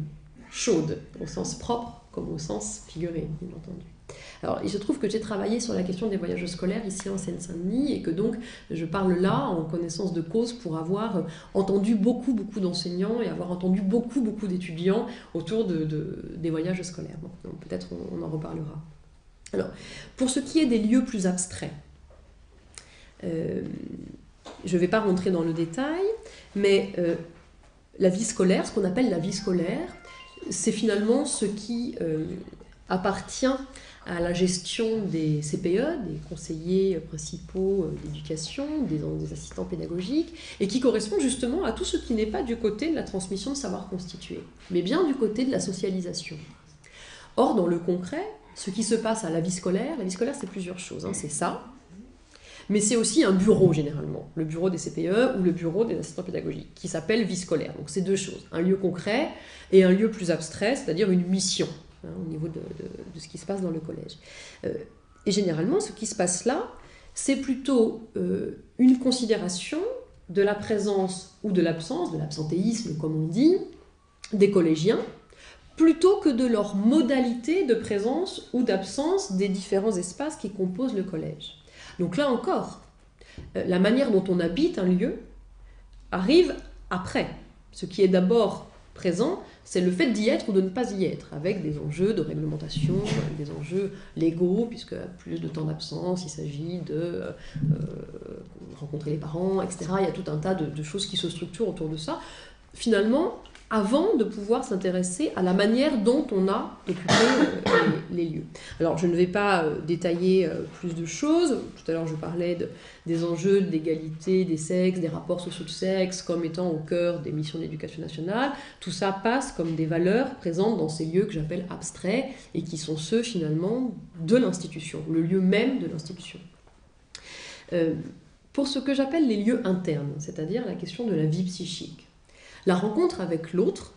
chaude, au sens propre comme au sens figuré, bien entendu. Alors, il se trouve que j'ai travaillé sur la question des voyages scolaires ici en Seine-Saint-Denis et que donc je parle là en connaissance de cause pour avoir entendu beaucoup, beaucoup d'enseignants et avoir entendu beaucoup, beaucoup d'étudiants autour de, des voyages scolaires. peut-être on en reparlera. Alors, pour ce qui est des lieux plus abstraits, euh, je ne vais pas rentrer dans le détail, mais euh, la vie scolaire, ce qu'on appelle la vie scolaire, c'est finalement ce qui euh, appartient à la gestion des CPE, des conseillers principaux d'éducation, des, des, assistants pédagogiques, et qui correspond justement à tout ce qui n'est pas du côté de la transmission de savoir constitué, mais bien du côté de la socialisation. Or, dans le concret, ce qui se passe à la vie scolaire, la vie scolaire c'est plusieurs choses, hein. c'est ça, mais c'est aussi un bureau généralement, le bureau des CPE ou le bureau des assistants pédagogiques, qui s'appelle vie scolaire. Donc c'est deux choses, un lieu concret et un lieu plus abstrait, c'est-à-dire une mission hein, au niveau de, ce qui se passe dans le collège. Euh, et généralement, ce qui se passe là, c'est plutôt euh, une considération de la présence ou de l'absence, de l'absentéisme comme on dit, des collégiens, plutôt que de leur modalité de présence ou d'absence des différents espaces qui composent le collège. Donc là encore, euh, la manière dont on habite un lieu arrive après. Ce qui est d'abord présent, c'est le fait d'y être ou de ne pas y être, avec des enjeux de réglementation, des enjeux légaux, puisque plus de temps d'absence, il s'agit de euh, rencontrer les parents, etc. Il y a tout un tas de choses qui se structurent autour de ça. Finalement, avant de pouvoir s'intéresser à la manière dont on a occupé euh, les, lieux. Alors je ne vais pas euh, détailler euh, plus de choses. Tout à l'heure je parlais des enjeux d'égalité des sexes, des rapports sociaux de sexe comme étant au cœur des missions d'éducation nationale. Tout ça passe comme des valeurs présentes dans ces lieux que j'appelle abstraits et qui sont ceux finalement de l'institution, le lieu même de l'institution. pour ce que j'appelle les lieux internes, c'est-à-dire la question de la vie psychique. La rencontre avec l'autre,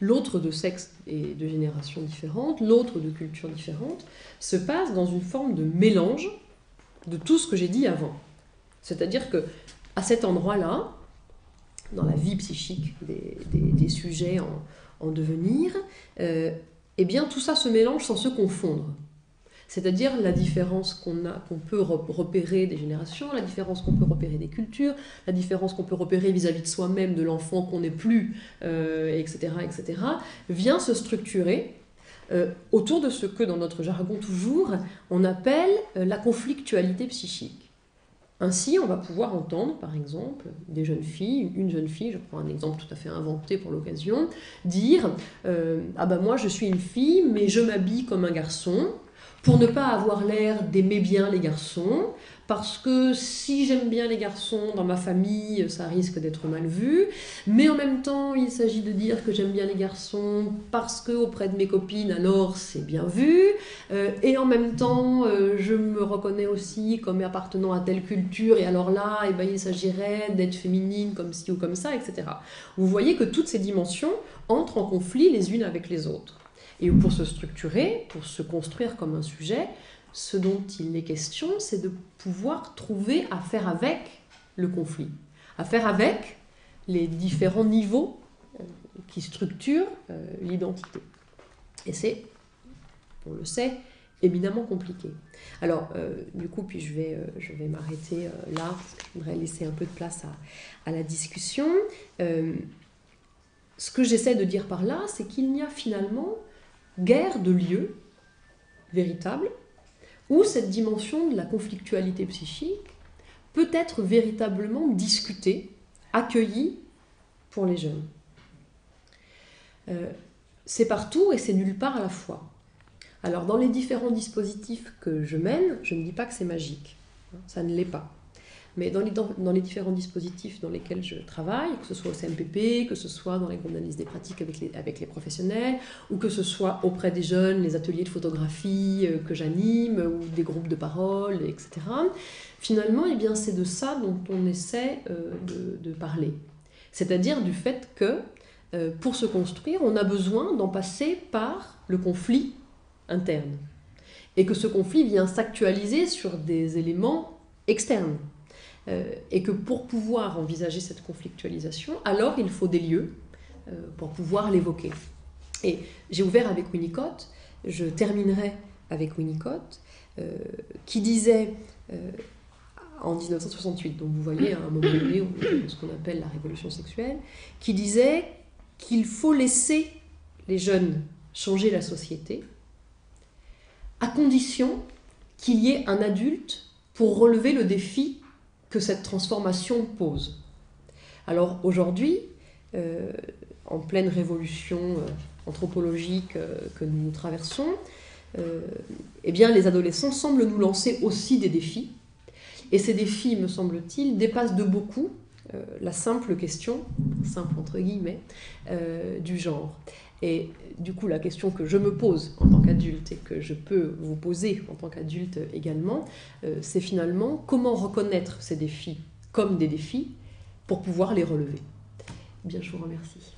l'autre de sexe et de génération différentes, l'autre de culture différente, se passe dans une forme de mélange de tout ce que j'ai dit avant. C'est-à-dire que à cet endroit-là, dans la vie psychique des, sujets en, devenir, euh, eh bien tout ça se mélange sans se confondre c'est-à-dire la différence qu'on peut repérer des générations, la différence qu'on peut repérer des cultures, la différence qu'on peut repérer vis-à-vis de soi-même, de l'enfant qu'on n'est plus, etc., euh, etc., vient se structurer euh, autour de ce que, dans notre jargon toujours, on appelle euh, la conflictualité psychique. Ainsi, on va pouvoir entendre, par exemple, des jeunes filles, une jeune fille, je prends un exemple tout à fait inventé pour l'occasion, dire Ah ben moi je suis une fille, mais je m'habille comme un garçon, pour ne pas avoir l'air d'aimer bien les garçons, parce que si j'aime bien les garçons dans ma famille, ça risque d'être mal vu, mais en même temps, il s'agit de dire que j'aime bien les garçons parce que auprès de mes copines, alors c'est bien vu, euh, et en même temps, euh, je me reconnais aussi comme appartenant à telle culture, et alors là, eh ben, il s'agirait d'être féminine comme ci ou comme ça, etc. Vous voyez que toutes ces dimensions entrent en conflit les unes avec les autres. Et pour se structurer, pour se construire comme un sujet, ce dont il est question, c'est de pouvoir trouver à faire avec le conflit, à faire avec les différents niveaux euh, qui structurent euh, l'identité. Et c'est, on le sait, éminemment compliqué. Alors, euh, du coup, puis je vais, vais m'arrêter là, je voudrais laisser un peu de place à, à la discussion. ce que j'essaie de dire par là, c'est qu'il n'y a finalement guerre de lieu véritable où cette dimension de la conflictualité psychique peut être véritablement discutée, accueillie pour les jeunes. Euh, c'est partout et c'est nulle part à la fois. Alors dans les différents dispositifs que je mène, je ne dis pas que c'est magique, ça ne l'est pas. Mais dans les, différents dispositifs dans lesquels je travaille, que ce soit au CMPP, que ce soit dans les groupes d'analyse des pratiques avec les, professionnels, ou que ce soit auprès des jeunes, les ateliers de photographie euh, que j'anime, ou des groupes de parole, etc. Finalement, eh bien, c'est de ça dont on essaie euh, de, de, parler. C'est-à-dire du fait que euh, pour se construire, on a besoin d'en passer par le conflit interne. Et que ce conflit vient s'actualiser sur des éléments externes. Euh, et que pour pouvoir envisager cette conflictualisation, alors il faut des lieux euh, pour pouvoir l'évoquer. Et j'ai ouvert avec Winnicott, je terminerai avec Winnicott, euh, qui disait en 1968, donc vous voyez à un moment donné, ce qu'on appelle la révolution sexuelle, qui disait qu'il faut laisser les jeunes changer la société, à condition qu'il y ait un adulte pour relever le défi que cette transformation pose. Alors aujourd'hui, euh, en pleine révolution euh, anthropologique euh, que nous traversons, eh bien, les adolescents semblent nous lancer aussi des défis. Et ces défis, me semble-t-il, dépassent de beaucoup la simple question, simple entre guillemets, du genre. Et du coup, la question que je me pose en tant qu'adulte et que je peux vous poser en tant qu'adulte également, euh, c'est finalement comment reconnaître ces défis comme des défis pour pouvoir les relever. Bien, je vous remercie.